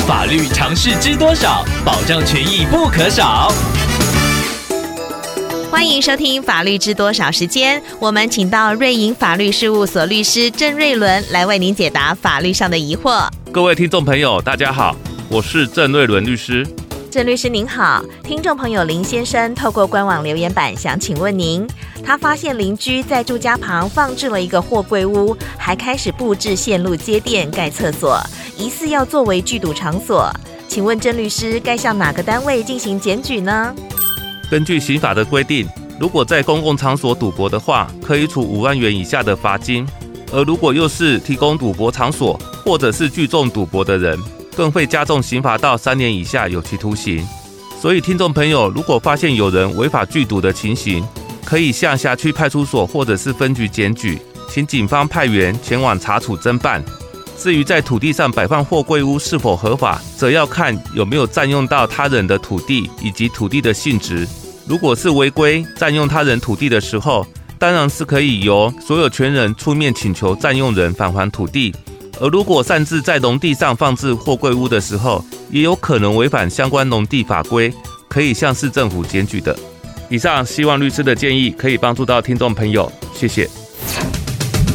法律常识知多少？保障权益不可少。欢迎收听《法律知多少》时间，我们请到瑞银法律事务所律师郑瑞伦来为您解答法律上的疑惑。各位听众朋友，大家好，我是郑瑞伦律师。郑律师您好，听众朋友林先生透过官网留言板想请问您，他发现邻居在住家旁放置了一个货柜屋，还开始布置线路接电、盖厕所，疑似要作为聚赌场所，请问郑律师该向哪个单位进行检举呢？根据刑法的规定，如果在公共场所赌博的话，可以处五万元以下的罚金；而如果又是提供赌博场所或者是聚众赌博的人，更会加重刑罚到三年以下有期徒刑。所以，听众朋友，如果发现有人违法聚赌的情形，可以向辖区派出所或者是分局检举，请警方派员前往查处侦办。至于在土地上摆放货柜屋是否合法，则要看有没有占用到他人的土地以及土地的性质。如果是违规占用他人土地的时候，当然是可以由所有权人出面请求占用人返还土地。而如果擅自在农地上放置货柜屋的时候，也有可能违反相关农地法规，可以向市政府检举的。以上希望律师的建议可以帮助到听众朋友，谢谢。